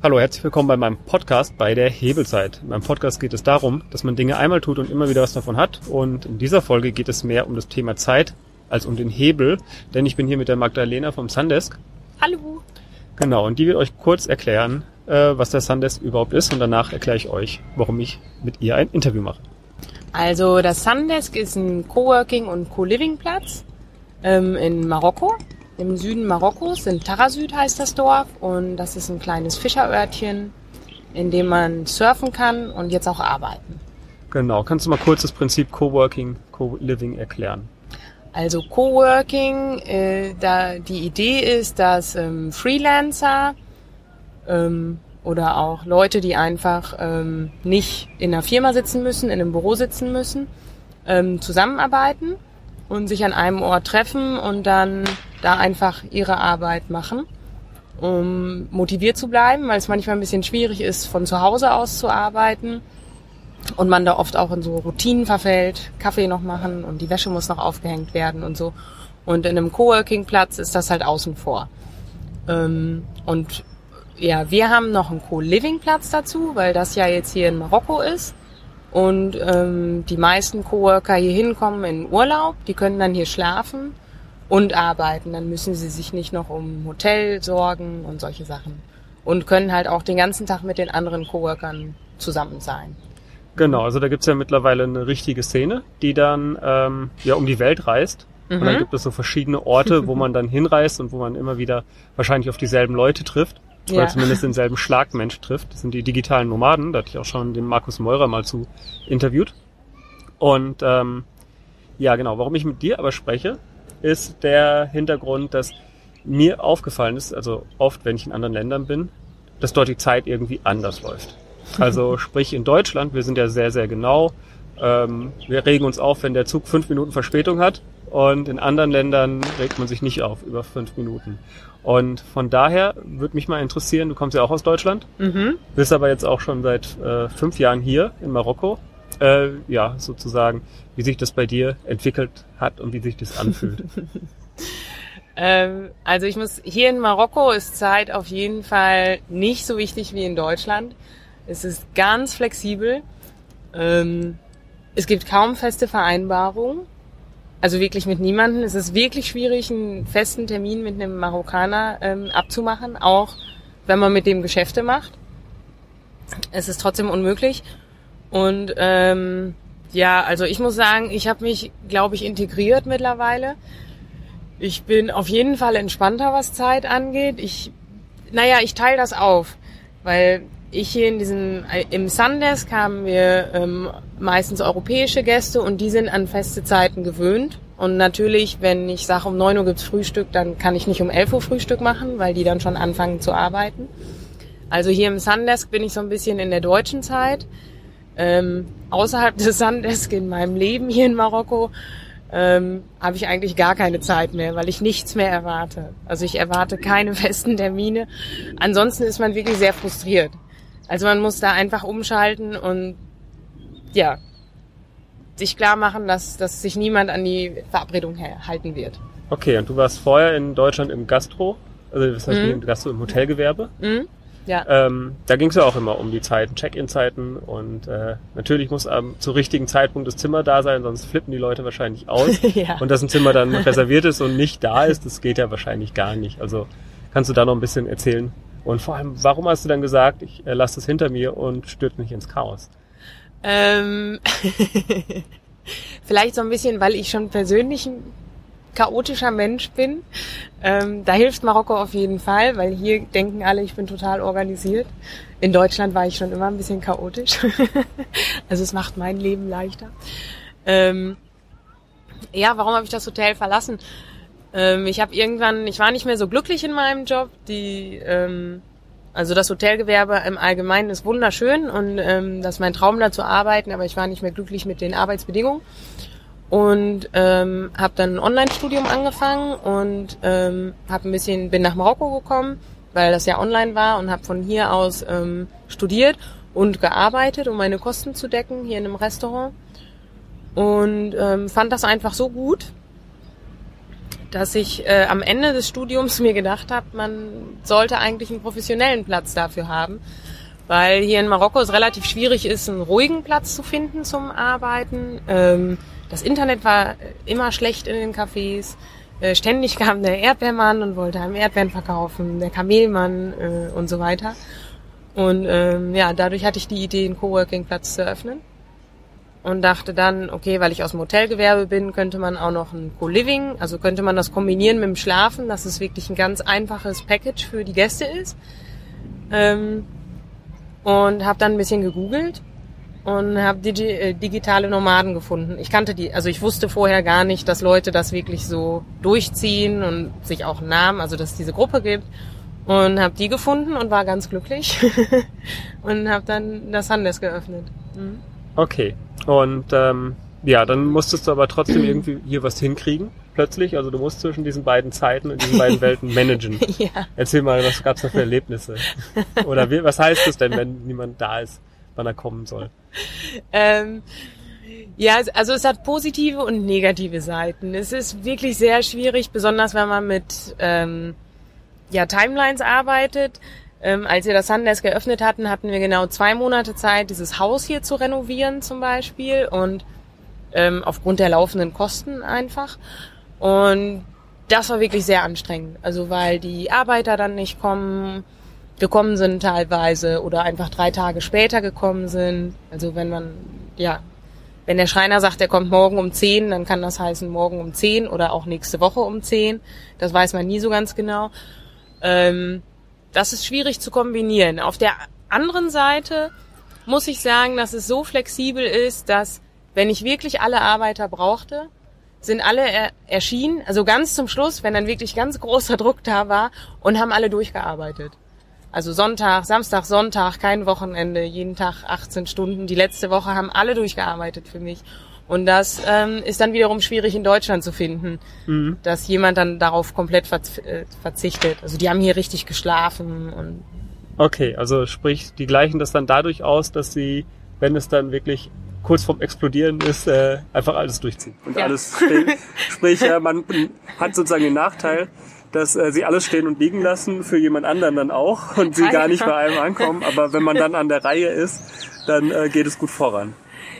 Hallo, herzlich willkommen bei meinem Podcast bei der Hebelzeit. In meinem Podcast geht es darum, dass man Dinge einmal tut und immer wieder was davon hat. Und in dieser Folge geht es mehr um das Thema Zeit als um den Hebel, denn ich bin hier mit der Magdalena vom Sundesk. Hallo. Genau, und die wird euch kurz erklären, äh, was der Sundesk überhaupt ist und danach erkläre ich euch, warum ich mit ihr ein Interview mache. Also das Sundesk ist ein Coworking und Co-Living-Platz ähm, in Marokko im Süden Marokkos, in Tarasüd heißt das Dorf und das ist ein kleines Fischerörtchen, in dem man surfen kann und jetzt auch arbeiten. Genau, kannst du mal kurz das Prinzip Coworking, Co-Living erklären? Also Coworking, äh, da die Idee ist, dass ähm, Freelancer ähm, oder auch Leute, die einfach ähm, nicht in einer Firma sitzen müssen, in einem Büro sitzen müssen, ähm, zusammenarbeiten und sich an einem Ort treffen und dann da einfach ihre Arbeit machen, um motiviert zu bleiben, weil es manchmal ein bisschen schwierig ist, von zu Hause aus zu arbeiten und man da oft auch in so Routinen verfällt, Kaffee noch machen und die Wäsche muss noch aufgehängt werden und so. Und in einem Coworking-Platz ist das halt außen vor. Ähm, und ja, wir haben noch einen Co-Living-Platz dazu, weil das ja jetzt hier in Marokko ist. Und ähm, die meisten Coworker hier hinkommen in Urlaub, die können dann hier schlafen und arbeiten. Dann müssen sie sich nicht noch um Hotel sorgen und solche Sachen. Und können halt auch den ganzen Tag mit den anderen Coworkern zusammen sein. Genau, also da gibt's ja mittlerweile eine richtige Szene, die dann ähm, ja um die Welt reist. Mhm. Und dann mhm. gibt es so verschiedene Orte, wo man dann hinreist und wo man immer wieder wahrscheinlich auf dieselben Leute trifft. Ja. Oder zumindest denselben Schlagmensch trifft. Das sind die digitalen Nomaden. Da hatte ich auch schon den Markus Meurer mal zu interviewt. Und ähm, ja, genau, warum ich mit dir aber spreche, ist der Hintergrund, dass mir aufgefallen ist, also oft, wenn ich in anderen Ländern bin, dass dort die Zeit irgendwie anders läuft. Also sprich in Deutschland, wir sind ja sehr, sehr genau. Ähm, wir regen uns auf, wenn der Zug fünf Minuten Verspätung hat. Und in anderen Ländern regt man sich nicht auf über fünf Minuten. Und von daher würde mich mal interessieren, du kommst ja auch aus Deutschland, mhm. bist aber jetzt auch schon seit äh, fünf Jahren hier in Marokko äh, ja, sozusagen, wie sich das bei dir entwickelt hat und wie sich das anfühlt. ähm, also ich muss, hier in Marokko ist Zeit auf jeden Fall nicht so wichtig wie in Deutschland. Es ist ganz flexibel. Ähm, es gibt kaum feste Vereinbarungen. Also wirklich mit niemanden. Es ist wirklich schwierig, einen festen Termin mit einem Marokkaner ähm, abzumachen, auch wenn man mit dem Geschäfte macht. Es ist trotzdem unmöglich. Und ähm, ja, also ich muss sagen, ich habe mich, glaube ich, integriert mittlerweile. Ich bin auf jeden Fall entspannter, was Zeit angeht. Ich, naja, ich teile das auf, weil ich hier in diesem, im Sundesk haben wir ähm, meistens europäische Gäste und die sind an feste Zeiten gewöhnt. Und natürlich, wenn ich sage, um neun Uhr gibt's Frühstück, dann kann ich nicht um elf Uhr Frühstück machen, weil die dann schon anfangen zu arbeiten. Also hier im Sundesk bin ich so ein bisschen in der deutschen Zeit. Ähm, außerhalb des Sandesk in meinem Leben hier in Marokko ähm, habe ich eigentlich gar keine Zeit mehr, weil ich nichts mehr erwarte. Also ich erwarte keine festen Termine. Ansonsten ist man wirklich sehr frustriert. Also man muss da einfach umschalten und ja, sich klar machen, dass, dass sich niemand an die Verabredung halten wird. Okay, und du warst vorher in Deutschland im Gastro, also das heißt mhm. im Gastro im Hotelgewerbe. Mhm. Ja. Ähm, da ging es ja auch immer um die Zeiten, Check-in-Zeiten und äh, natürlich muss am zu richtigen Zeitpunkt das Zimmer da sein, sonst flippen die Leute wahrscheinlich aus. ja. Und dass ein Zimmer dann reserviert ist und nicht da ist, das geht ja wahrscheinlich gar nicht. Also kannst du da noch ein bisschen erzählen? Und vor allem, warum hast du dann gesagt, ich äh, lasse das hinter mir und stürze mich ins Chaos? Ähm, vielleicht so ein bisschen, weil ich schon persönlich chaotischer Mensch bin. Ähm, da hilft Marokko auf jeden Fall, weil hier denken alle, ich bin total organisiert. In Deutschland war ich schon immer ein bisschen chaotisch. also es macht mein Leben leichter. Ähm, ja, warum habe ich das Hotel verlassen? Ähm, ich habe irgendwann, ich war nicht mehr so glücklich in meinem Job. Die, ähm, also das Hotelgewerbe im Allgemeinen ist wunderschön und ähm, das ist mein Traum da zu arbeiten, aber ich war nicht mehr glücklich mit den Arbeitsbedingungen und ähm, habe dann ein Online-Studium angefangen und ähm, habe ein bisschen bin nach Marokko gekommen, weil das ja online war und habe von hier aus ähm, studiert und gearbeitet, um meine Kosten zu decken hier in einem Restaurant und ähm, fand das einfach so gut, dass ich äh, am Ende des Studiums mir gedacht habe, man sollte eigentlich einen professionellen Platz dafür haben, weil hier in Marokko es relativ schwierig ist, einen ruhigen Platz zu finden zum Arbeiten. Ähm, das Internet war immer schlecht in den Cafés. Äh, ständig kam der Erdbeermann und wollte einem Erdbeeren verkaufen, der Kamelmann äh, und so weiter. Und ähm, ja, dadurch hatte ich die Idee, einen Coworking-Platz zu öffnen und dachte dann, okay, weil ich aus dem Hotelgewerbe bin, könnte man auch noch ein Co-Living, also könnte man das kombinieren mit dem Schlafen, dass es wirklich ein ganz einfaches Package für die Gäste ist. Ähm, und habe dann ein bisschen gegoogelt und habe digi äh, digitale Nomaden gefunden. Ich kannte die, also ich wusste vorher gar nicht, dass Leute das wirklich so durchziehen und sich auch einen Namen, also dass es diese Gruppe gibt. Und habe die gefunden und war ganz glücklich und habe dann das Handes geöffnet. Mhm. Okay. Und ähm, ja, dann musstest du aber trotzdem irgendwie hier was hinkriegen, plötzlich. Also du musst zwischen diesen beiden Zeiten und diesen beiden Welten managen. ja. Erzähl mal, was gab's da für Erlebnisse? Oder wie, was heißt es denn, wenn niemand da ist, wann er kommen soll? Ähm, ja, also es hat positive und negative Seiten. Es ist wirklich sehr schwierig, besonders wenn man mit ähm, ja, Timelines arbeitet. Ähm, als wir das Sundesk geöffnet hatten, hatten wir genau zwei Monate Zeit, dieses Haus hier zu renovieren zum Beispiel und ähm, aufgrund der laufenden Kosten einfach. Und das war wirklich sehr anstrengend. Also weil die Arbeiter dann nicht kommen, gekommen sind teilweise oder einfach drei Tage später gekommen sind. Also wenn man, ja, wenn der Schreiner sagt, er kommt morgen um zehn, dann kann das heißen morgen um zehn oder auch nächste Woche um zehn. Das weiß man nie so ganz genau. Ähm, das ist schwierig zu kombinieren. Auf der anderen Seite muss ich sagen, dass es so flexibel ist, dass wenn ich wirklich alle Arbeiter brauchte, sind alle er erschienen, also ganz zum Schluss, wenn dann wirklich ganz großer Druck da war und haben alle durchgearbeitet. Also Sonntag, Samstag, Sonntag, kein Wochenende, jeden Tag 18 Stunden. Die letzte Woche haben alle durchgearbeitet für mich. Und das ähm, ist dann wiederum schwierig in Deutschland zu finden, mhm. dass jemand dann darauf komplett äh, verzichtet. Also die haben hier richtig geschlafen und Okay, also sprich, die gleichen das dann dadurch aus, dass sie, wenn es dann wirklich kurz vorm Explodieren ist, äh, einfach alles durchziehen und ja. alles. Sprich, äh, man hat sozusagen den Nachteil, dass äh, sie alles stehen und liegen lassen, für jemand anderen dann auch und sie gar nicht bei einem ankommen. Aber wenn man dann an der Reihe ist, dann äh, geht es gut voran.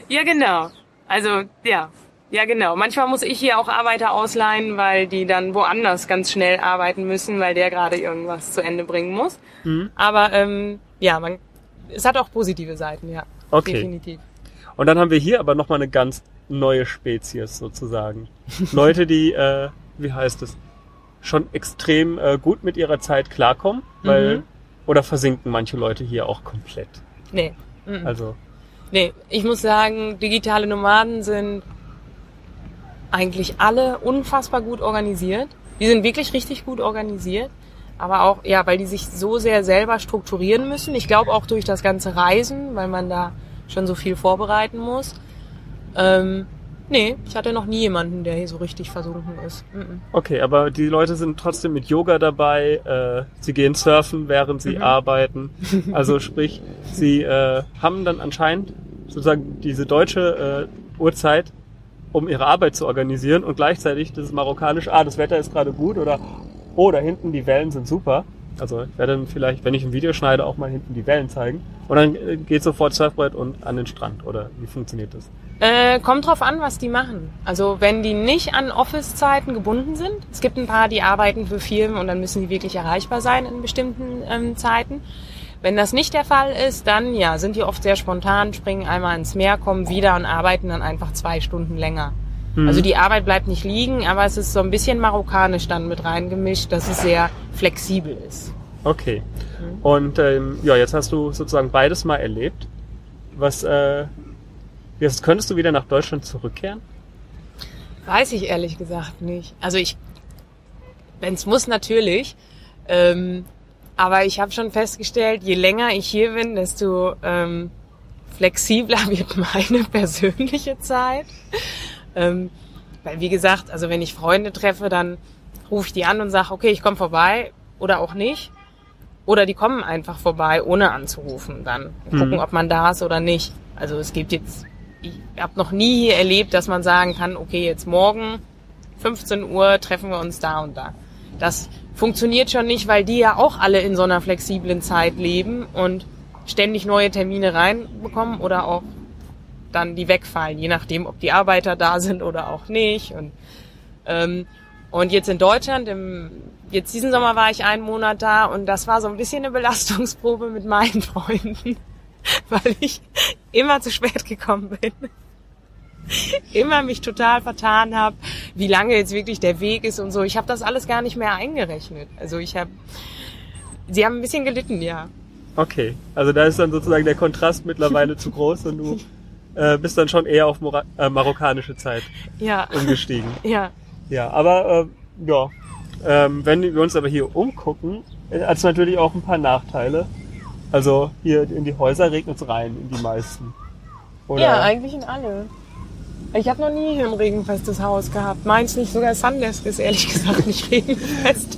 Ja, genau. Also ja, ja genau. Manchmal muss ich hier auch Arbeiter ausleihen, weil die dann woanders ganz schnell arbeiten müssen, weil der gerade irgendwas zu Ende bringen muss. Mhm. Aber ähm, ja, man, es hat auch positive Seiten, ja. Okay. Definitiv. Und dann haben wir hier aber nochmal eine ganz neue Spezies sozusagen. Leute, die, äh, wie heißt es, schon extrem äh, gut mit ihrer Zeit klarkommen, weil mhm. oder versinken manche Leute hier auch komplett. Nee. Mhm. Also Nee, ich muss sagen, digitale Nomaden sind eigentlich alle unfassbar gut organisiert. Die sind wirklich richtig gut organisiert. Aber auch, ja, weil die sich so sehr selber strukturieren müssen. Ich glaube auch durch das ganze Reisen, weil man da schon so viel vorbereiten muss. Ähm, nee, ich hatte noch nie jemanden, der hier so richtig versunken ist. Okay, aber die Leute sind trotzdem mit Yoga dabei. Äh, sie gehen surfen, während sie mhm. arbeiten. Also sprich, sie äh, haben dann anscheinend sozusagen diese deutsche äh, Uhrzeit, um ihre Arbeit zu organisieren und gleichzeitig das marokkanische, ah, das Wetter ist gerade gut oder oh, da hinten die Wellen sind super. Also ich werde vielleicht, wenn ich ein Video schneide, auch mal hinten die Wellen zeigen. Und dann äh, geht sofort Surfbrett und an den Strand. Oder wie funktioniert das? Äh, kommt drauf an, was die machen. Also wenn die nicht an Office-Zeiten gebunden sind. Es gibt ein paar, die arbeiten für Firmen und dann müssen die wirklich erreichbar sein in bestimmten ähm, Zeiten. Wenn das nicht der Fall ist, dann ja, sind die oft sehr spontan, springen einmal ins Meer, kommen wieder und arbeiten dann einfach zwei Stunden länger. Mhm. Also die Arbeit bleibt nicht liegen, aber es ist so ein bisschen marokkanisch dann mit reingemischt, dass es sehr flexibel ist. Okay. Mhm. Und ähm, ja, jetzt hast du sozusagen beides mal erlebt. Was äh, jetzt könntest du wieder nach Deutschland zurückkehren? Weiß ich ehrlich gesagt nicht. Also ich, wenn es muss natürlich. Ähm, aber ich habe schon festgestellt, je länger ich hier bin, desto ähm, flexibler wird meine persönliche Zeit. Ähm, weil wie gesagt, also wenn ich Freunde treffe, dann rufe ich die an und sage, okay, ich komme vorbei oder auch nicht. Oder die kommen einfach vorbei, ohne anzurufen dann. Und gucken, mhm. ob man da ist oder nicht. Also es gibt jetzt, ich habe noch nie erlebt, dass man sagen kann, okay, jetzt morgen 15 Uhr treffen wir uns da und da. Das funktioniert schon nicht, weil die ja auch alle in so einer flexiblen Zeit leben und ständig neue Termine reinbekommen oder auch dann die wegfallen, je nachdem, ob die Arbeiter da sind oder auch nicht. Und, ähm, und jetzt in Deutschland, im, jetzt diesen Sommer war ich einen Monat da und das war so ein bisschen eine Belastungsprobe mit meinen Freunden, weil ich immer zu spät gekommen bin. immer mich total vertan habe, wie lange jetzt wirklich der Weg ist und so. Ich habe das alles gar nicht mehr eingerechnet. Also ich habe, sie haben ein bisschen gelitten, ja. Okay, also da ist dann sozusagen der Kontrast mittlerweile zu groß und du äh, bist dann schon eher auf Mora äh, marokkanische Zeit ja. umgestiegen. ja. Ja, aber äh, ja, ähm, wenn wir uns aber hier umgucken, äh, hat es natürlich auch ein paar Nachteile. Also hier in die Häuser regnet es rein, in die meisten. Oder? Ja, eigentlich in alle. Ich habe noch nie ein regenfestes Haus gehabt. Meins nicht, sogar Sundesk ist ehrlich gesagt nicht regenfest.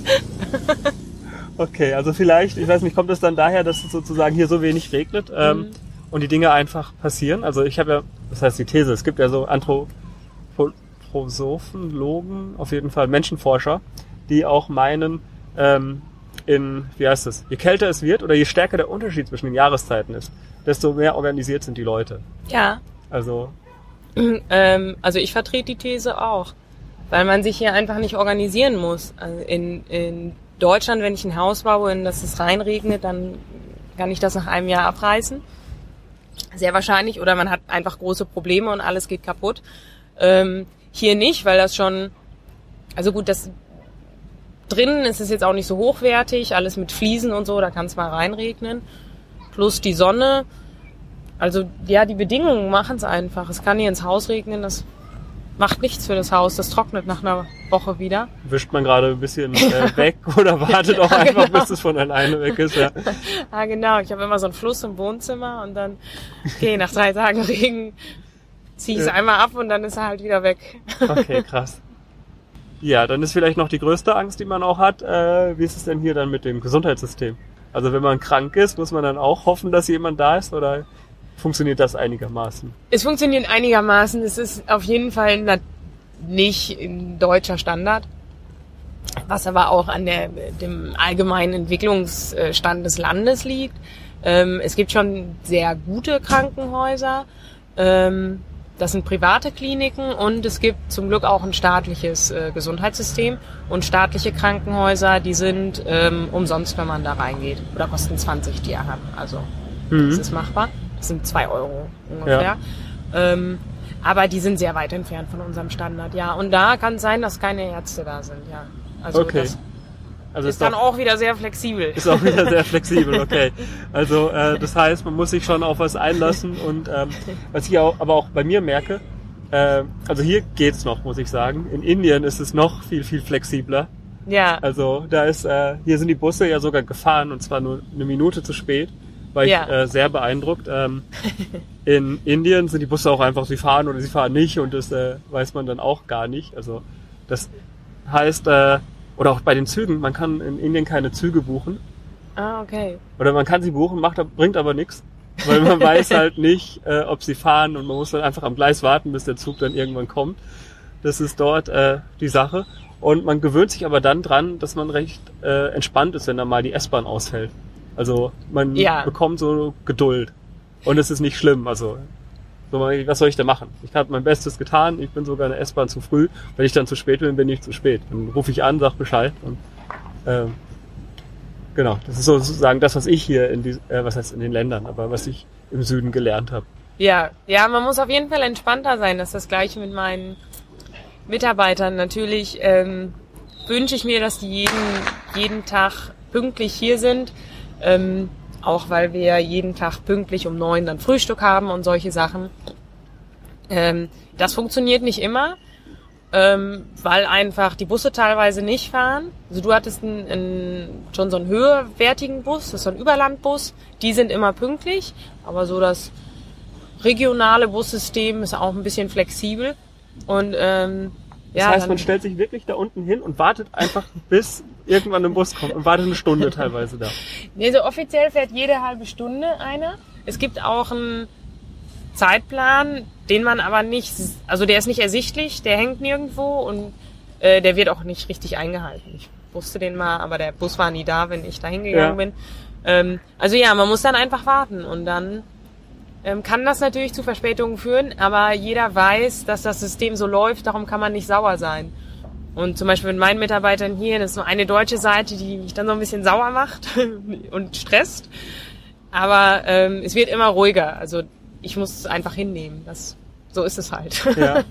okay, also vielleicht, ich weiß nicht, kommt es dann daher, dass es sozusagen hier so wenig regnet ähm, mhm. Und die Dinge einfach passieren? Also ich habe ja, das heißt die These, es gibt ja so Anthroposophen, Logen, auf jeden Fall Menschenforscher, die auch meinen, ähm, in, wie heißt es, je kälter es wird oder je stärker der Unterschied zwischen den Jahreszeiten ist, desto mehr organisiert sind die Leute. Ja. Also ähm, also ich vertrete die These auch, weil man sich hier einfach nicht organisieren muss. Also in, in Deutschland, wenn ich ein Haus baue und dass es reinregnet, dann kann ich das nach einem Jahr abreißen. Sehr wahrscheinlich. Oder man hat einfach große Probleme und alles geht kaputt. Ähm, hier nicht, weil das schon, also gut, das drinnen ist es jetzt auch nicht so hochwertig, alles mit Fliesen und so, da kann es mal reinregnen. Plus die Sonne, also ja, die Bedingungen machen es einfach. Es kann hier ins Haus regnen, das macht nichts für das Haus, das trocknet nach einer Woche wieder. Wischt man gerade ein bisschen äh, weg oder wartet auch einfach, genau. bis es von alleine weg ist. Ja, ah, genau. Ich habe immer so einen Fluss im Wohnzimmer und dann, okay, nach drei Tagen Regen ziehe ich es ja. einmal ab und dann ist er halt wieder weg. Okay, krass. Ja, dann ist vielleicht noch die größte Angst, die man auch hat. Äh, wie ist es denn hier dann mit dem Gesundheitssystem? Also wenn man krank ist, muss man dann auch hoffen, dass jemand da ist oder funktioniert das einigermaßen? Es funktioniert einigermaßen. Es ist auf jeden Fall nicht ein deutscher Standard, was aber auch an der, dem allgemeinen Entwicklungsstand des Landes liegt. Ähm, es gibt schon sehr gute Krankenhäuser. Ähm, das sind private Kliniken und es gibt zum Glück auch ein staatliches äh, Gesundheitssystem und staatliche Krankenhäuser, die sind ähm, umsonst, wenn man da reingeht oder kosten 20 Dirham. Also mhm. das ist machbar. Sind zwei Euro ungefähr. Ja. Ähm, aber die sind sehr weit entfernt von unserem Standard, ja. Und da kann es sein, dass keine Ärzte da sind, ja. Also okay. das also ist, ist dann auch wieder sehr flexibel. Ist auch wieder sehr flexibel, okay. Also äh, das heißt, man muss sich schon auf was einlassen und ähm, was ich auch, aber auch bei mir merke, äh, also hier geht's noch, muss ich sagen. In Indien ist es noch viel viel flexibler. Ja. Also da ist, äh, hier sind die Busse ja sogar gefahren und zwar nur eine Minute zu spät war ja. ich äh, sehr beeindruckt. Ähm, in Indien sind die Busse auch einfach, sie fahren oder sie fahren nicht und das äh, weiß man dann auch gar nicht. Also das heißt, äh, oder auch bei den Zügen, man kann in Indien keine Züge buchen. Ah, okay. Oder man kann sie buchen, macht, bringt aber nichts. Weil man weiß halt nicht, äh, ob sie fahren und man muss dann einfach am Gleis warten, bis der Zug dann irgendwann kommt. Das ist dort äh, die Sache. Und man gewöhnt sich aber dann dran, dass man recht äh, entspannt ist, wenn da mal die S-Bahn ausfällt. Also man ja. bekommt so Geduld. Und es ist nicht schlimm. Also so, was soll ich da machen? Ich habe mein Bestes getan. Ich bin sogar in der S-Bahn zu früh. Wenn ich dann zu spät bin, bin ich zu spät. Dann rufe ich an, sag Bescheid. Und, ähm, genau, das ist sozusagen das, was ich hier in die, äh, was heißt in den Ländern, aber was ich im Süden gelernt habe. Ja, ja, man muss auf jeden Fall entspannter sein. Das ist das Gleiche mit meinen Mitarbeitern. Natürlich ähm, wünsche ich mir, dass die jeden, jeden Tag pünktlich hier sind. Ähm, auch weil wir jeden Tag pünktlich um neun dann Frühstück haben und solche Sachen. Ähm, das funktioniert nicht immer, ähm, weil einfach die Busse teilweise nicht fahren. Also du hattest einen, einen, schon so einen höherwertigen Bus, das ist so ein Überlandbus. Die sind immer pünktlich, aber so das regionale Bussystem ist auch ein bisschen flexibel. Und ähm, das ja, heißt, man stellt sich wirklich da unten hin und wartet einfach, bis irgendwann ein Bus kommt und wartet eine Stunde teilweise da. Nee, so offiziell fährt jede halbe Stunde einer. Es gibt auch einen Zeitplan, den man aber nicht, also der ist nicht ersichtlich, der hängt nirgendwo und Äh, der wird auch nicht richtig eingehalten. Ich wusste den mal, aber der Bus war nie da, wenn ich da hingegangen Ja. bin. Ähm, also ja, man muss dann einfach warten und dann ähm, kann das natürlich zu Verspätungen führen, aber jeder weiß, dass das System so läuft, darum kann man nicht sauer sein. Und zum Beispiel mit meinen Mitarbeitern hier, das ist nur eine deutsche Seite, die mich dann so ein bisschen sauer macht und stresst. Aber ähm, es wird immer ruhiger. Also ich muss es einfach hinnehmen. Das, so ist es halt. Ja.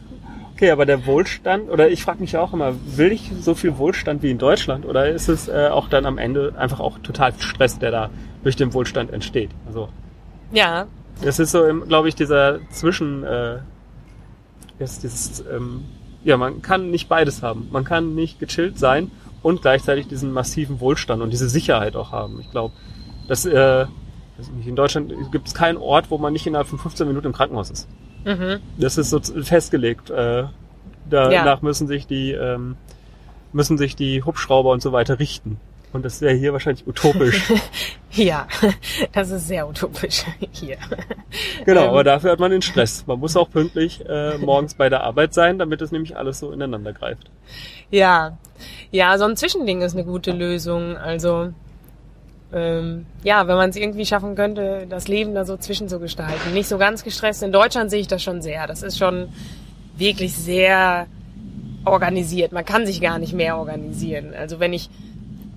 Okay, aber der Wohlstand, oder ich frage mich auch immer, will ich so viel Wohlstand wie in Deutschland oder ist es äh, auch dann am Ende einfach auch total Stress, der da durch den Wohlstand entsteht? Also ja, es ist so, glaube ich, dieser Zwischen, äh, ist dieses, ähm, ja, man kann nicht beides haben. Man kann nicht gechillt sein und gleichzeitig diesen massiven Wohlstand und diese Sicherheit auch haben. Ich glaube, dass äh, in Deutschland gibt es keinen Ort, wo man nicht innerhalb von 15 Minuten im Krankenhaus ist. mhm. Das ist so festgelegt. Äh, danach Ja. müssen sich die ähm, müssen sich die Hubschrauber und so weiter richten. Und das wäre hier wahrscheinlich utopisch. ja, das ist sehr utopisch hier. genau, Ähm. aber dafür hat man den Stress. Man muss auch pünktlich äh, morgens bei der Arbeit sein, damit es nämlich alles so ineinander greift. Ja, ja, so ein Zwischending ist eine gute Lösung. Also ähm, ja, wenn man es irgendwie schaffen könnte, das Leben da so zwischen zu gestalten. Nicht so ganz gestresst. In Deutschland sehe ich das schon sehr. Das ist schon wirklich sehr organisiert. Man kann sich gar nicht mehr organisieren. Also wenn ich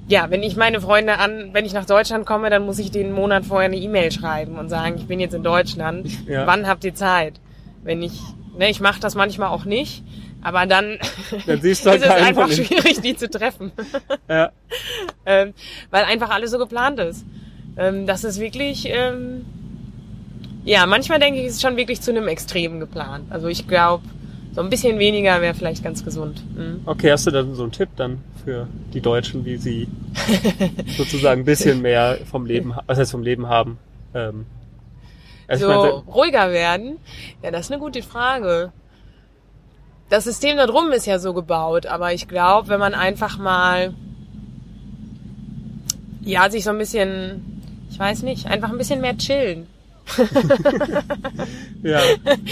ja, wenn ich meine Freunde an, wenn ich nach Deutschland komme, dann muss ich einen Monat vorher eine E-Mail schreiben und sagen, ich bin jetzt in Deutschland. Ja. Wann habt ihr Zeit? Wenn ich, ne, ich mache das manchmal auch nicht, aber dann, Dann ist es einfach den- schwierig, die zu treffen, Ja, ähm, weil einfach alles so geplant ist. Ähm, das ist wirklich, ähm, ja, manchmal denke ich, es ist schon wirklich zu einem Extrem geplant. Also ich glaube, so ein bisschen weniger wäre vielleicht ganz gesund. Mhm. okay, hast du dann so einen Tipp dann für die Deutschen, wie sie sozusagen ein bisschen mehr vom Leben, was heißt vom Leben haben? Ähm, also so meine, ruhiger werden? Ja, das ist eine gute Frage. Das System da drum ist ja so gebaut, aber ich glaube, wenn man einfach mal, ja, sich so ein bisschen, ich weiß nicht, einfach ein bisschen mehr chillen. Ja.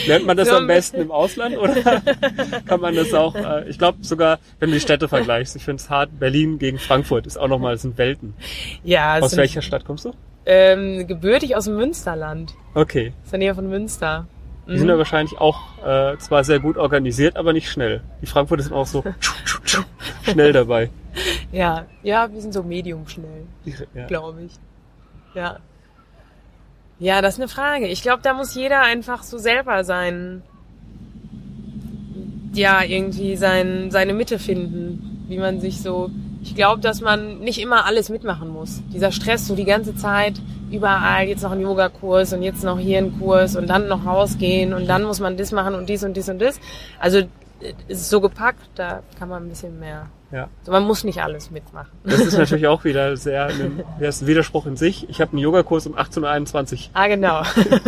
Lernt man das So am besten im Ausland oder kann man das auch, äh, ich glaube sogar, wenn du die Städte vergleichst, ich finde es hart, Berlin gegen Frankfurt ist auch nochmal, das sind Welten. Ja, Aus welcher Stadt kommst du? ähm, gebürtig aus dem Münsterland. Okay. Aus der Nähe von Münster. Die sind ja wahrscheinlich auch äh, zwar sehr gut organisiert, aber nicht schnell. Die Frankfurter sind auch so schnell dabei. Ja, ja, wir sind so medium schnell. Ja. glaube ich. Ja. Ja, das ist eine Frage. Ich glaube, da muss jeder einfach so selber sein, ja, irgendwie sein, seine Mitte finden, wie man sich so, ich glaube, dass man nicht immer alles mitmachen muss. Dieser Stress so die ganze Zeit, überall, jetzt noch ein Yogakurs und jetzt noch hier ein Kurs und dann noch rausgehen und dann muss man das machen und dies und dies und das. Also, ist so gepackt, da kann man ein bisschen mehr. Ja. Also man muss nicht alles mitmachen. Das ist natürlich auch wieder sehr ein, ein Widerspruch in sich. Ich habe einen Yogakurs um 18.21 Uhr. Ah, genau. Okay,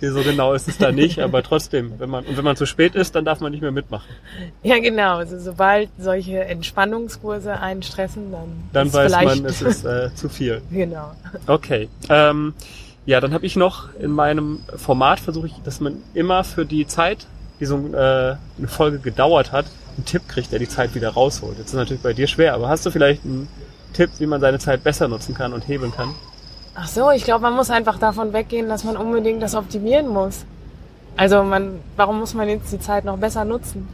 so genau ist es da nicht, aber trotzdem, wenn man und wenn man zu spät ist, dann darf man nicht mehr mitmachen. Ja, genau. Also sobald solche Entspannungskurse einen stressen, dann, Dann ist weiß vielleicht man, es ist äh, zu viel. genau. Okay. Ähm, ja, dann habe ich noch in meinem Format versuche ich, dass man immer für die Zeit, die so äh, eine Folge gedauert hat, einen Tipp kriegt, der die Zeit wieder rausholt. Jetzt ist natürlich bei dir schwer, aber hast du vielleicht einen Tipp, wie man seine Zeit besser nutzen kann und hebeln kann? Ach so, ich glaube, man muss einfach davon weggehen, dass man unbedingt das optimieren muss. Also man, warum muss man jetzt die Zeit noch besser nutzen?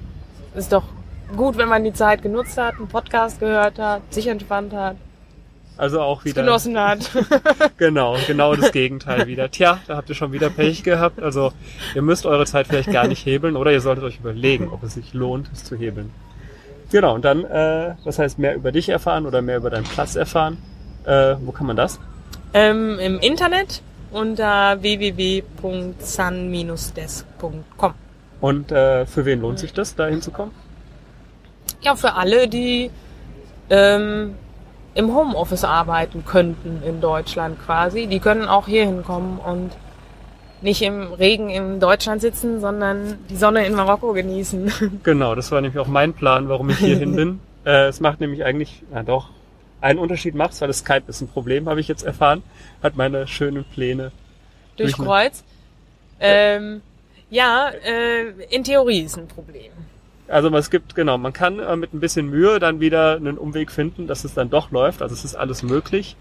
Ist doch gut, wenn man die Zeit genutzt hat, einen Podcast gehört hat, sich entspannt hat, Also auch wieder genossen hat. genau, genau das Gegenteil wieder. Tja, da habt ihr schon wieder Pech gehabt. Also ihr müsst eure Zeit vielleicht gar nicht hebeln oder ihr solltet euch überlegen, ob es sich lohnt, es zu hebeln. Genau, und dann, äh, was heißt mehr über dich erfahren oder mehr über deinen Platz erfahren? Äh, wo kann man das? ähm, Im Internet unter www.sun-desk.com. Und äh, für wen lohnt sich das, da hinzukommen? Ja, für alle, die ähm, im Homeoffice arbeiten könnten in Deutschland quasi, die können auch hier hinkommen und nicht im Regen in Deutschland sitzen, sondern die Sonne in Marokko genießen. Genau, das war nämlich auch mein Plan, warum ich hier hin bin. Äh, es macht nämlich eigentlich, na doch, einen Unterschied macht's, weil das Skype ist ein Problem, habe ich jetzt erfahren. Hat meine schönen Pläne. Durchkreuzt. Ähm, ja, äh, in Theorie ist ein Problem. Also es gibt, genau, man kann äh, mit ein bisschen Mühe dann wieder einen Umweg finden, dass es dann doch läuft. Also es ist alles möglich.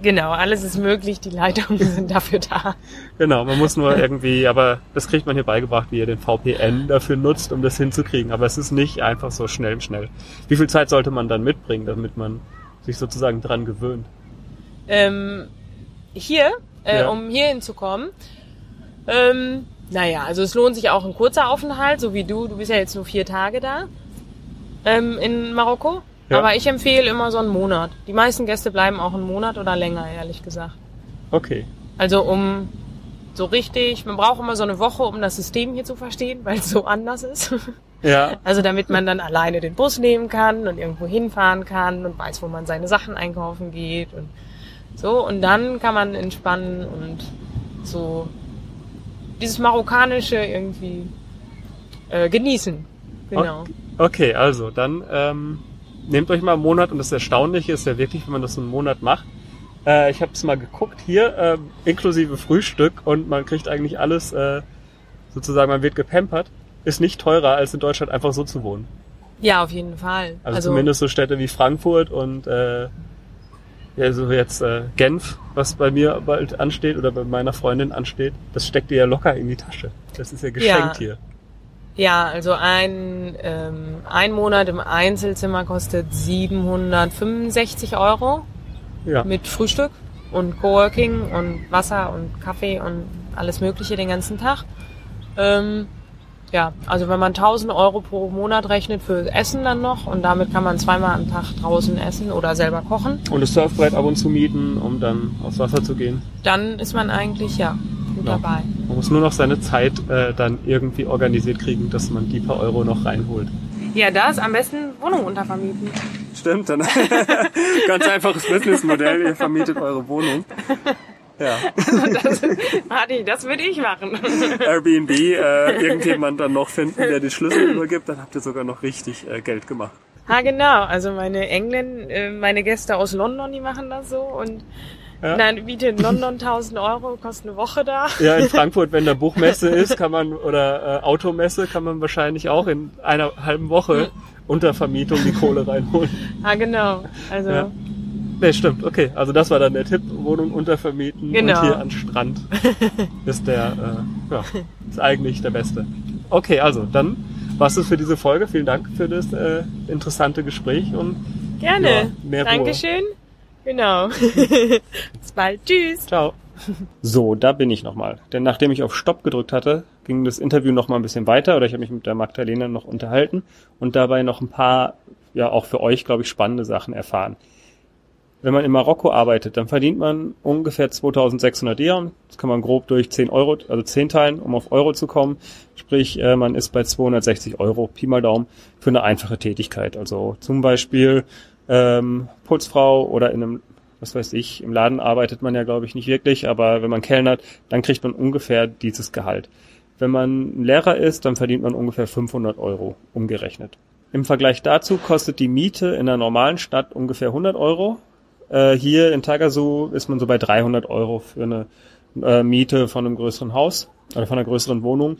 Genau, alles ist möglich, die Leitungen sind dafür da. Genau, man muss nur irgendwie, aber das kriegt man hier beigebracht, wie ihr den VPN dafür nutzt, um das hinzukriegen. Aber es ist nicht einfach so schnell und schnell. Wie viel Zeit sollte man dann mitbringen, damit man sich sozusagen dran gewöhnt? Ähm, hier, äh, Ja. um hier hinzukommen, ähm, naja, also es lohnt sich auch ein kurzer Aufenthalt, so wie du. Du bist ja jetzt nur vier Tage da ähm, in Marokko. Ja. Aber ich empfehle immer so einen Monat. Die meisten Gäste bleiben auch einen Monat oder länger, ehrlich gesagt. Okay. Also um so richtig, man braucht immer so eine Woche, um das System hier zu verstehen, weil es so anders ist. Ja, Also damit man dann alleine den Bus nehmen kann und irgendwo hinfahren kann und weiß, wo man seine Sachen einkaufen geht und so. Und dann kann man entspannen und so dieses Marokkanische irgendwie äh, genießen. Genau. Okay, also dann ähm, nehmt euch mal einen Monat und das Erstaunliche ist ja wirklich, wenn man das so einen Monat macht. Äh, ich habe es mal geguckt hier, äh, inklusive Frühstück und man kriegt eigentlich alles, äh, sozusagen, man wird gepampert. Ist nicht teurer, als in Deutschland einfach so zu wohnen. Ja, auf jeden Fall. Also, zumindest so Städte wie Frankfurt und äh, ja, so jetzt äh, Genf, was bei mir bald ansteht oder bei meiner Freundin ansteht, das steckt ihr ja locker in die Tasche. Das ist ja geschenkt Ja. hier. Ja, also ein, ähm, ein Monat im Einzelzimmer kostet 765 Euro Ja. mit Frühstück und Coworking und Wasser und Kaffee und alles Mögliche den ganzen Tag. Ähm, ja, also wenn man 1000 Euro pro Monat rechnet für Essen dann noch und damit kann man zweimal am Tag draußen essen oder selber kochen, Und das Surfbrett ab und zu mieten, um dann aufs Wasser zu gehen. dann ist man eigentlich ja gut Ja. dabei. Man muss nur noch seine Zeit äh, dann irgendwie organisiert kriegen, dass man die paar Euro noch reinholt. Ja, das am besten Wohnung untervermieten. Stimmt, dann ganz einfaches Businessmodell, ihr vermietet eure Wohnung. Ja, Das, hatte ich, das würde ich machen. Airbnb, äh, irgendjemand dann noch finden, der die Schlüssel übergibt, dann habt ihr sogar noch richtig äh, Geld gemacht. Ah, genau. Also meine Engländer, äh, meine Gäste aus London, die machen das so und Ja. dann bietet London 1000 Euro, kostet eine Woche da. Ja, in Frankfurt, wenn da Buchmesse ist, kann man, oder äh, Automesse, kann man wahrscheinlich auch in einer halben Woche unter Vermietung die Kohle reinholen. Ah, genau. Also, Ja. Nee, stimmt, okay. Also das war dann der Tipp, Wohnung untervermieten Genau. und hier an Strand ist der, äh, ja, ist eigentlich der beste. Okay, also dann war's es für diese Folge. Vielen Dank für das äh, interessante Gespräch und gerne. Ja, mehr Ruhe. Dankeschön. Genau. Bis bald. Tschüss. ciao. So, da bin ich nochmal. Denn nachdem ich auf Stopp gedrückt hatte, ging das Interview noch mal ein bisschen weiter oder ich habe mich mit der Magdalena noch unterhalten und dabei noch ein paar, ja auch für euch, glaube ich, spannende Sachen erfahren. Wenn man in Marokko arbeitet, dann verdient man ungefähr 2600 Dirham. Das kann man grob durch 10 Euro, also 10 teilen, um auf Euro zu kommen. Sprich, äh, man ist bei 260 Euro, Pi mal Daumen, für eine einfache Tätigkeit. Also zum Beispiel ähm, Putzfrau oder in einem, was weiß ich, im Laden arbeitet man ja, glaube ich, nicht wirklich, aber wenn man kellnert, dann kriegt man ungefähr dieses Gehalt. Wenn man Lehrer ist, dann verdient man ungefähr 500 Euro umgerechnet. Im Vergleich dazu kostet die Miete in einer normalen Stadt ungefähr 100 Euro. Äh, hier in Tagazu ist man so bei 300 Euro für eine äh, Miete von einem größeren Haus oder von einer größeren Wohnung.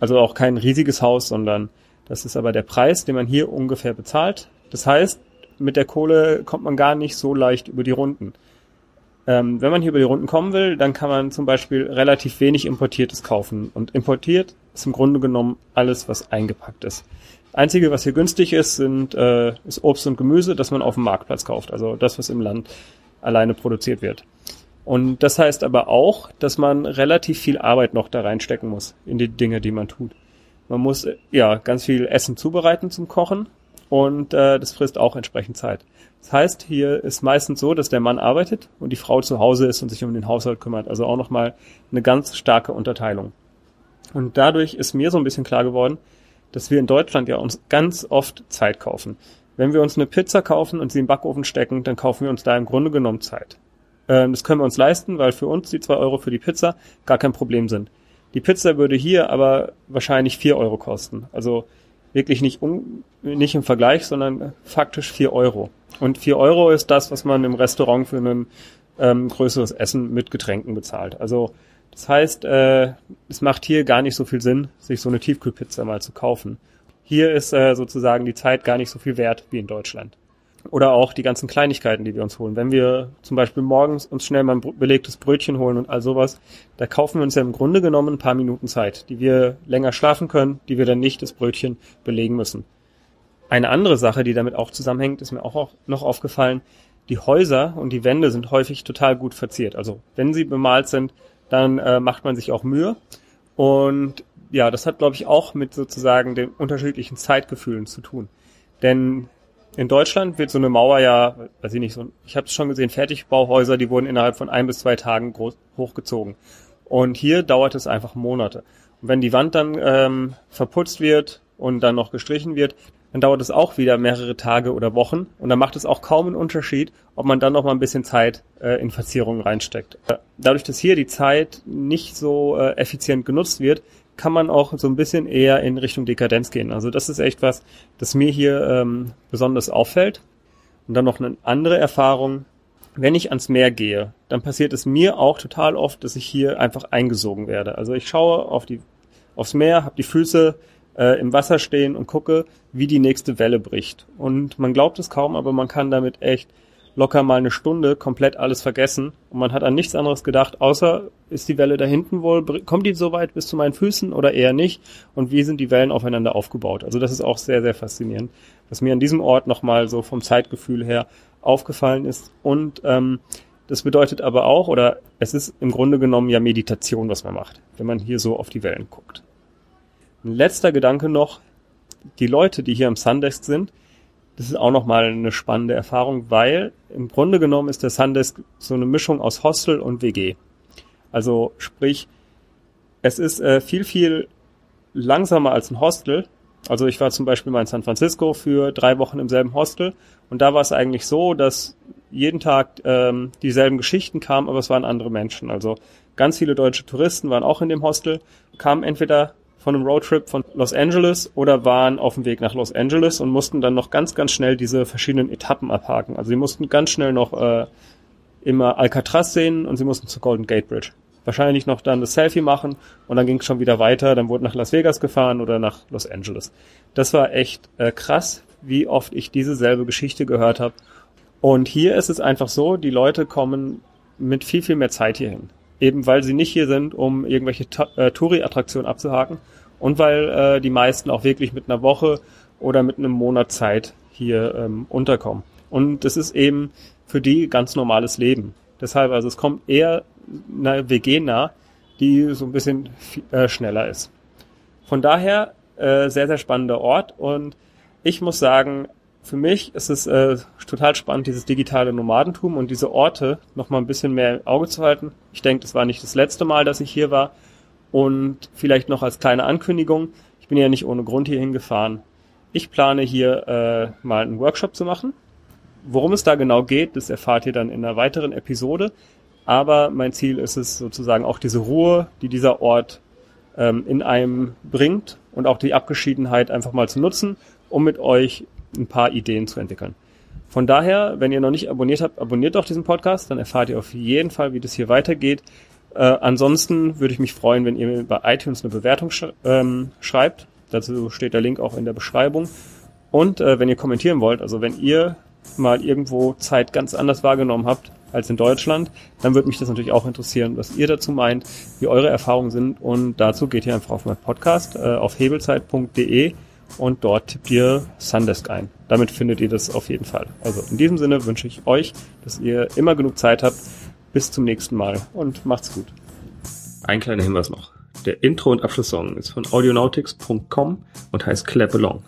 Also auch kein riesiges Haus, sondern das ist aber der Preis, den man hier ungefähr bezahlt. Das heißt, mit der Kohle kommt man gar nicht so leicht über die Runden. Ähm, wenn man hier über die Runden kommen will, dann kann man zum Beispiel relativ wenig Importiertes kaufen. Und importiert ist im Grunde genommen alles, was eingepackt ist. Einzige, was hier günstig ist, sind, äh, ist Obst und Gemüse, das man auf dem Marktplatz kauft. Also das, was im Land alleine produziert wird. Und das heißt aber auch, dass man relativ viel Arbeit noch da reinstecken muss in die Dinge, die man tut. Man muss ja ganz viel Essen zubereiten zum Kochen und äh, das frisst auch entsprechend Zeit. Das heißt, hier ist meistens so, dass der Mann arbeitet und die Frau zu Hause ist und sich um den Haushalt kümmert. Also auch nochmal eine ganz starke Unterteilung. Und dadurch ist mir so ein bisschen klar geworden, dass wir in Deutschland ja uns ganz oft Zeit kaufen. Wenn wir uns eine Pizza kaufen und sie im Backofen stecken, dann kaufen wir uns da im Grunde genommen Zeit. Ähm, das können wir uns leisten, weil für uns die zwei Euro für die Pizza gar kein Problem sind. Die Pizza würde hier aber wahrscheinlich vier Euro kosten. Also wirklich nicht, um, nicht im Vergleich, sondern faktisch vier Euro. Und vier Euro ist das, was man im Restaurant für ein ähm, größeres Essen mit Getränken bezahlt. Also das heißt, äh, es macht hier gar nicht so viel Sinn, sich so eine Tiefkühlpizza mal zu kaufen. Hier ist äh, sozusagen die Zeit gar nicht so viel wert wie in Deutschland. Oder auch die ganzen Kleinigkeiten, die wir uns holen. Wenn wir zum Beispiel morgens uns schnell mal ein belegtes Brötchen holen und all sowas, da kaufen wir uns ja im Grunde genommen ein paar Minuten Zeit, die wir länger schlafen können, die wir dann nicht das Brötchen belegen müssen. Eine andere Sache, die damit auch zusammenhängt, ist mir auch noch aufgefallen. Die Häuser und die Wände sind häufig total gut verziert. Also wenn sie bemalt sind, dann äh, macht man sich auch Mühe. Und ja, das hat, glaube ich, auch mit sozusagen den unterschiedlichen Zeitgefühlen zu tun. Denn in Deutschland wird so eine Mauer ja, weiß ich nicht, so, ich habe es schon gesehen, Fertigbauhäuser, die wurden innerhalb von ein bis zwei Tagen groß, hochgezogen. Und hier dauert es einfach Monate. Und wenn die Wand dann ähm, verputzt wird und dann noch gestrichen wird, dann dauert es auch wieder mehrere Tage oder Wochen und dann macht es auch kaum einen Unterschied, ob man dann noch mal ein bisschen Zeit äh, in Verzierungen reinsteckt. Dadurch, dass hier die Zeit nicht so äh, effizient genutzt wird, kann man auch so ein bisschen eher in Richtung Dekadenz gehen. Also das ist echt was, das mir hier ähm, besonders auffällt. Und dann noch eine andere Erfahrung. Wenn ich ans Meer gehe, dann passiert es mir auch total oft, dass ich hier einfach eingesogen werde. Also ich schaue auf die, aufs Meer, habe die Füße äh, im Wasser stehen und gucke, wie die nächste Welle bricht. Und man glaubt es kaum, aber man kann damit echt locker mal eine Stunde komplett alles vergessen und man hat an nichts anderes gedacht, außer ist die Welle da hinten wohl, kommt die so weit bis zu meinen Füßen oder eher nicht und wie sind die Wellen aufeinander aufgebaut. Also das ist auch sehr, sehr faszinierend, was mir an diesem Ort nochmal so vom Zeitgefühl her aufgefallen ist und ähm, das bedeutet aber auch, oder es ist im Grunde genommen ja Meditation, was man macht, wenn man hier so auf die Wellen guckt. Ein letzter Gedanke noch, die Leute, die hier am Sundesk sind, das ist auch nochmal eine spannende Erfahrung, weil im Grunde genommen ist der Sundesk so eine Mischung aus Hostel und WG. Also sprich, es ist äh, viel, viel langsamer als ein Hostel. Also ich war zum Beispiel mal in San Francisco für drei Wochen im selben Hostel und da war es eigentlich so, dass jeden Tag ähm, dieselben Geschichten kamen, aber es waren andere Menschen. Also ganz viele deutsche Touristen waren auch in dem Hostel, kamen entweder von einem Roadtrip von Los Angeles oder waren auf dem Weg nach Los Angeles und mussten dann noch ganz, ganz schnell diese verschiedenen Etappen abhaken. Also sie mussten ganz schnell noch äh, immer Alcatraz sehen und sie mussten zur Golden Gate Bridge. Wahrscheinlich noch dann das Selfie machen und dann ging es schon wieder weiter. Dann wurde nach Las Vegas gefahren oder nach Los Angeles. Das war echt äh, krass, wie oft ich diese selbe Geschichte gehört habe. Und hier ist es einfach so, die Leute kommen mit viel, viel mehr Zeit hierhin eben weil sie nicht hier sind, um irgendwelche äh, Touri-Attraktionen abzuhaken und weil äh, die meisten auch wirklich mit einer Woche oder mit einem Monat Zeit hier ähm, unterkommen. Und das ist eben für die ganz normales Leben. Deshalb, also es kommt eher einer WG nah, die so ein bisschen äh, schneller ist. Von daher äh, sehr, sehr spannender Ort und ich muss sagen, für mich ist es äh, total spannend, dieses digitale Nomadentum und diese Orte noch mal ein bisschen mehr im Auge zu halten. Ich denke, das war nicht das letzte Mal, dass ich hier war. Und vielleicht noch als kleine Ankündigung, ich bin ja nicht ohne Grund hier hingefahren. Ich plane hier äh, mal einen Workshop zu machen. Worum es da genau geht, das erfahrt ihr dann in einer weiteren Episode. Aber mein Ziel ist es sozusagen auch diese Ruhe, die dieser Ort ähm, in einem bringt und auch die Abgeschiedenheit einfach mal zu nutzen, um mit euch ein paar Ideen zu entwickeln. Von daher, wenn ihr noch nicht abonniert habt, abonniert doch diesen Podcast, dann erfahrt ihr auf jeden Fall, wie das hier weitergeht. Äh, ansonsten würde ich mich freuen, wenn ihr mir bei iTunes eine Bewertung sch ähm, schreibt. Dazu steht der Link auch in der Beschreibung. Und äh, wenn ihr kommentieren wollt, also wenn ihr mal irgendwo Zeit ganz anders wahrgenommen habt als in Deutschland, dann würde mich das natürlich auch interessieren, was ihr dazu meint, wie eure Erfahrungen sind. Und dazu geht ihr einfach auf meinen Podcast äh, auf hebelzeit.de und dort tippt ihr Sundesk ein. Damit findet ihr das auf jeden Fall. Also in diesem Sinne wünsche ich euch, dass ihr immer genug Zeit habt. Bis zum nächsten Mal und macht's gut. Ein kleiner Hinweis noch. Der Intro- und Abschlusssong ist von audionautics.com und heißt Clap Along.